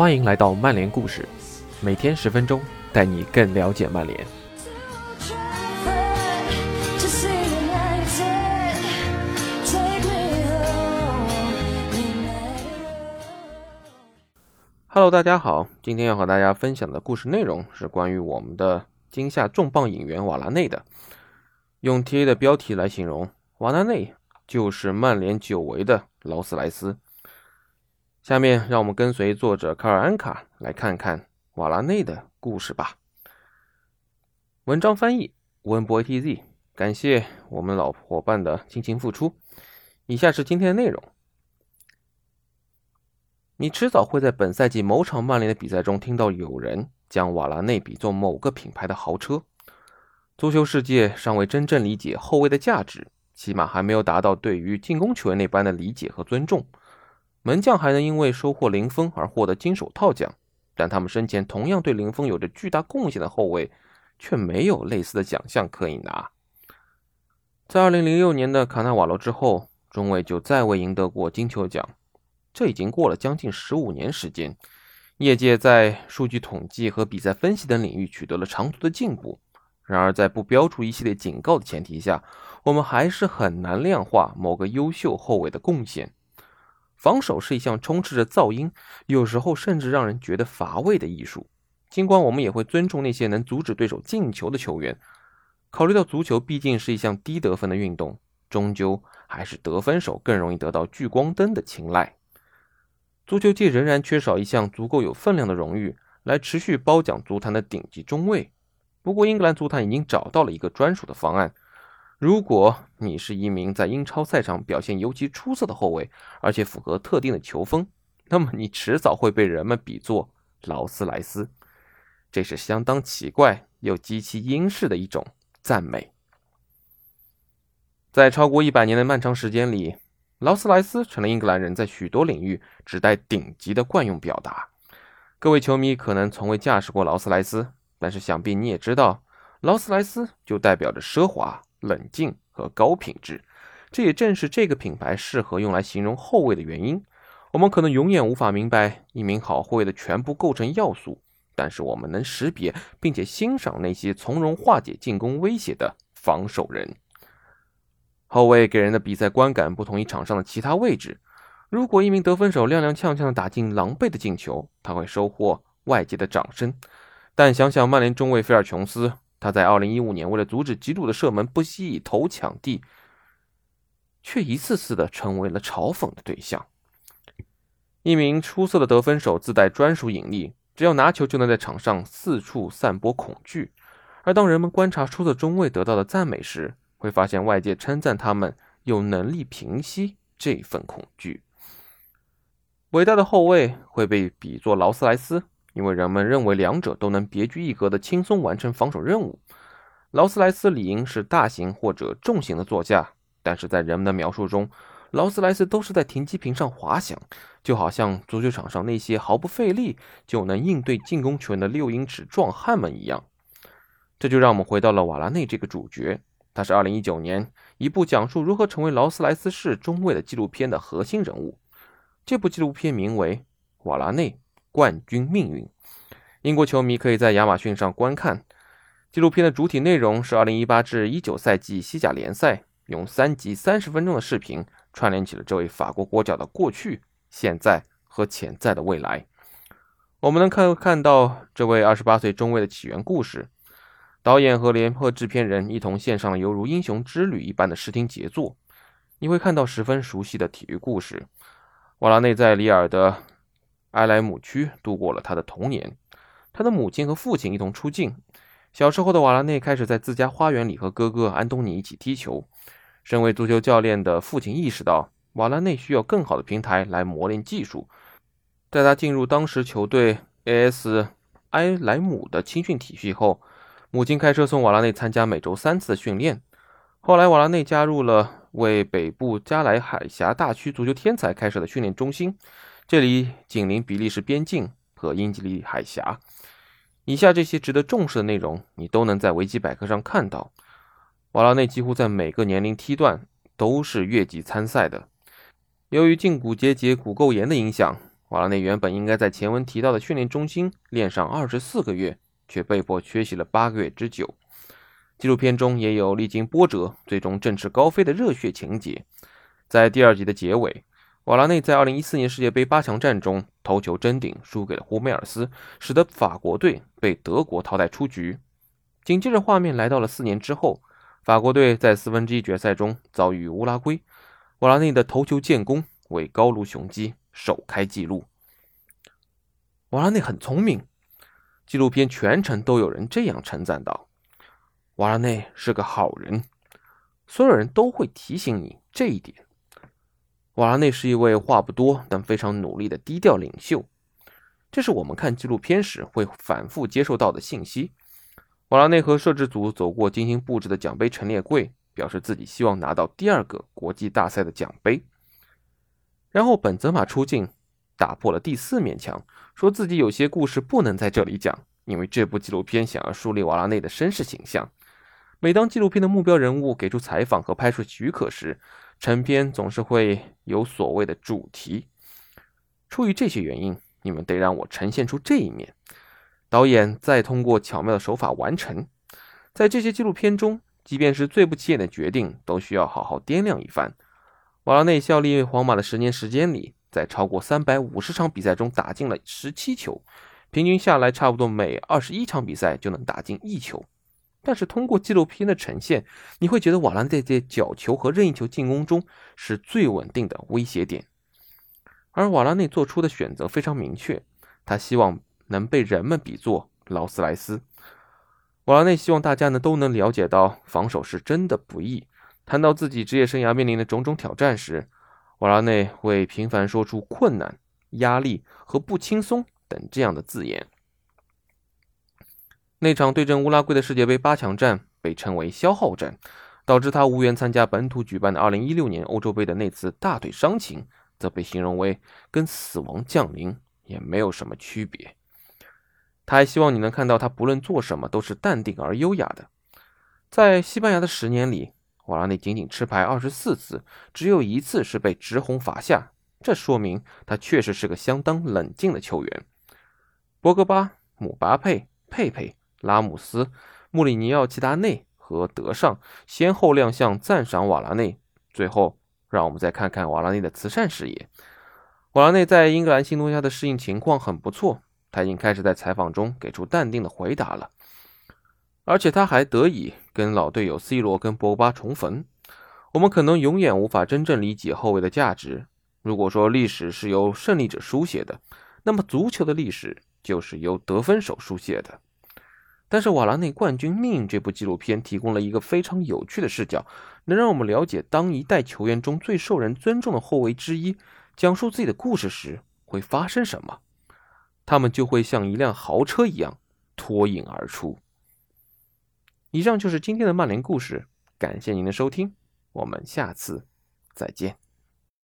欢迎来到曼联故事，每天十分钟，带你更了解曼联。Hello，大家好，今天要和大家分享的故事内容是关于我们的今夏重磅引援瓦拉内的。用 TA 的标题来形容，瓦拉内就是曼联久违的劳斯莱斯。下面让我们跟随作者卡尔安卡来看看瓦拉内的故事吧。文章翻译温博 TZ，感谢我们老伙伴的辛勤付出。以下是今天的内容：你迟早会在本赛季某场曼联的比赛中听到有人将瓦拉内比作某个品牌的豪车。足球世界尚未真正理解后卫的价值，起码还没有达到对于进攻球员那般的理解和尊重。门将还能因为收获零封而获得金手套奖，但他们身前同样对零封有着巨大贡献的后卫，却没有类似的奖项可以拿。在2006年的卡纳瓦罗之后，中卫就再未赢得过金球奖。这已经过了将近十五年时间，业界在数据统计和比赛分析等领域取得了长足的进步。然而，在不标出一系列警告的前提下，我们还是很难量化某个优秀后卫的贡献。防守是一项充斥着噪音，有时候甚至让人觉得乏味的艺术。尽管我们也会尊重那些能阻止对手进球的球员，考虑到足球毕竟是一项低得分的运动，终究还是得分手更容易得到聚光灯的青睐。足球界仍然缺少一项足够有分量的荣誉来持续褒奖足坛的顶级中卫。不过，英格兰足坛已经找到了一个专属的方案。如果你是一名在英超赛场表现尤其出色的后卫，而且符合特定的球风，那么你迟早会被人们比作劳斯莱斯。这是相当奇怪又极其英式的一种赞美。在超过一百年的漫长时间里，劳斯莱斯成了英格兰人在许多领域指代顶级的惯用表达。各位球迷可能从未驾驶过劳斯莱斯，但是想必你也知道，劳斯莱斯就代表着奢华。冷静和高品质，这也正是这个品牌适合用来形容后卫的原因。我们可能永远无法明白一名好后卫的全部构成要素，但是我们能识别并且欣赏那些从容化解进攻威胁的防守人。后卫给人的比赛观感不同于场上的其他位置。如果一名得分手踉踉跄跄的打进狼狈的进球，他会收获外界的掌声。但想想曼联中卫菲尔琼斯。他在2015年为了阻止吉鲁的射门不惜以头抢地，却一次次的成为了嘲讽的对象。一名出色的得分手自带专属引力，只要拿球就能在场上四处散播恐惧。而当人们观察出色中卫得到的赞美时，会发现外界称赞他们有能力平息这份恐惧。伟大的后卫会被比作劳斯莱斯。因为人们认为两者都能别具一格的轻松完成防守任务。劳斯莱斯理应是大型或者重型的座驾，但是在人们的描述中，劳斯莱斯都是在停机坪上滑翔，就好像足球场上那些毫不费力就能应对进攻球员的六英尺壮汉们一样。这就让我们回到了瓦拉内这个主角，他是2019年一部讲述如何成为劳斯莱斯式中卫的纪录片的核心人物。这部纪录片名为《瓦拉内》。冠军命运，英国球迷可以在亚马逊上观看纪录片的主体内容是2018至19赛季西甲联赛，用三集三十分钟的视频串联起了这位法国国脚的过去、现在和潜在的未来。我们能看看到这位28岁中卫的起源故事。导演和联合制片人一同献上了犹如英雄之旅一般的视听杰作。你会看到十分熟悉的体育故事。瓦拉内在里尔的。埃莱姆区度过了他的童年，他的母亲和父亲一同出境。小时候的瓦拉内开始在自家花园里和哥哥安东尼一起踢球。身为足球教练的父亲意识到瓦拉内需要更好的平台来磨练技术。在他进入当时球队 A.S. 埃莱姆的青训体系后，母亲开车送瓦拉内参加每周三次的训练。后来，瓦拉内加入了为北部加莱海峡大区足球天才开设的训练中心。这里紧邻比利时边境和英吉利海峡。以下这些值得重视的内容，你都能在维基百科上看到。瓦拉内几乎在每个年龄梯段都是越级参赛的。由于胫骨结节骨垢炎的影响，瓦拉内原本应该在前文提到的训练中心练上二十四个月，却被迫缺席了八个月之久。纪录片中也有历经波折，最终振翅高飞的热血情节。在第二集的结尾，瓦拉内在2014年世界杯八强战中头球争顶，输给了胡梅尔斯，使得法国队被德国淘汰出局。紧接着，画面来到了四年之后，法国队在四分之一决赛中遭遇乌拉圭，瓦拉内的头球建功，为高卢雄鸡。首开纪录，瓦拉内很聪明。纪录片全程都有人这样称赞道：“瓦拉内是个好人。”所有人都会提醒你这一点。瓦拉内是一位话不多但非常努力的低调领袖，这是我们看纪录片时会反复接受到的信息。瓦拉内和摄制组走过精心布置的奖杯陈列柜，表示自己希望拿到第二个国际大赛的奖杯。然后本泽马出镜，打破了第四面墙，说自己有些故事不能在这里讲，因为这部纪录片想要树立瓦拉内的绅士形象。每当纪录片的目标人物给出采访和拍摄许可时，成片总是会有所谓的主题。出于这些原因，你们得让我呈现出这一面。导演再通过巧妙的手法完成。在这些纪录片中，即便是最不起眼的决定，都需要好好掂量一番。瓦拉内效力皇马的十年时间里，在超过三百五十场比赛中打进了十七球，平均下来差不多每二十一场比赛就能打进一球。但是通过纪录片的呈现，你会觉得瓦拉内在角球和任意球进攻中是最稳定的威胁点。而瓦拉内做出的选择非常明确，他希望能被人们比作劳斯莱斯。瓦拉内希望大家呢都能了解到，防守是真的不易。谈到自己职业生涯面临的种种挑战时，瓦拉内会频繁说出“困难”“压力”和“不轻松”等这样的字眼。那场对阵乌拉圭的世界杯八强战被称为“消耗战”，导致他无缘参加本土举办的2016年欧洲杯的那次大腿伤情，则被形容为跟死亡降临也没有什么区别。他还希望你能看到他不论做什么都是淡定而优雅的。在西班牙的十年里。瓦拉内仅仅吃牌二十四次，只有一次是被直红罚下，这说明他确实是个相当冷静的球员。博格巴、姆巴佩、佩佩、拉姆斯、穆里尼奥、齐达内和德尚先后亮相赞赏瓦拉内。最后，让我们再看看瓦拉内的慈善事业。瓦拉内在英格兰新东家的适应情况很不错，他已经开始在采访中给出淡定的回答了。而且他还得以跟老队友 C 罗跟博巴重逢。我们可能永远无法真正理解后卫的价值。如果说历史是由胜利者书写的，那么足球的历史就是由得分手书写的。但是《瓦拉内冠军命运》这部纪录片提供了一个非常有趣的视角，能让我们了解当一代球员中最受人尊重的后卫之一讲述自己的故事时会发生什么。他们就会像一辆豪车一样脱颖而出。以上就是今天的曼联故事，感谢您的收听，我们下次再见。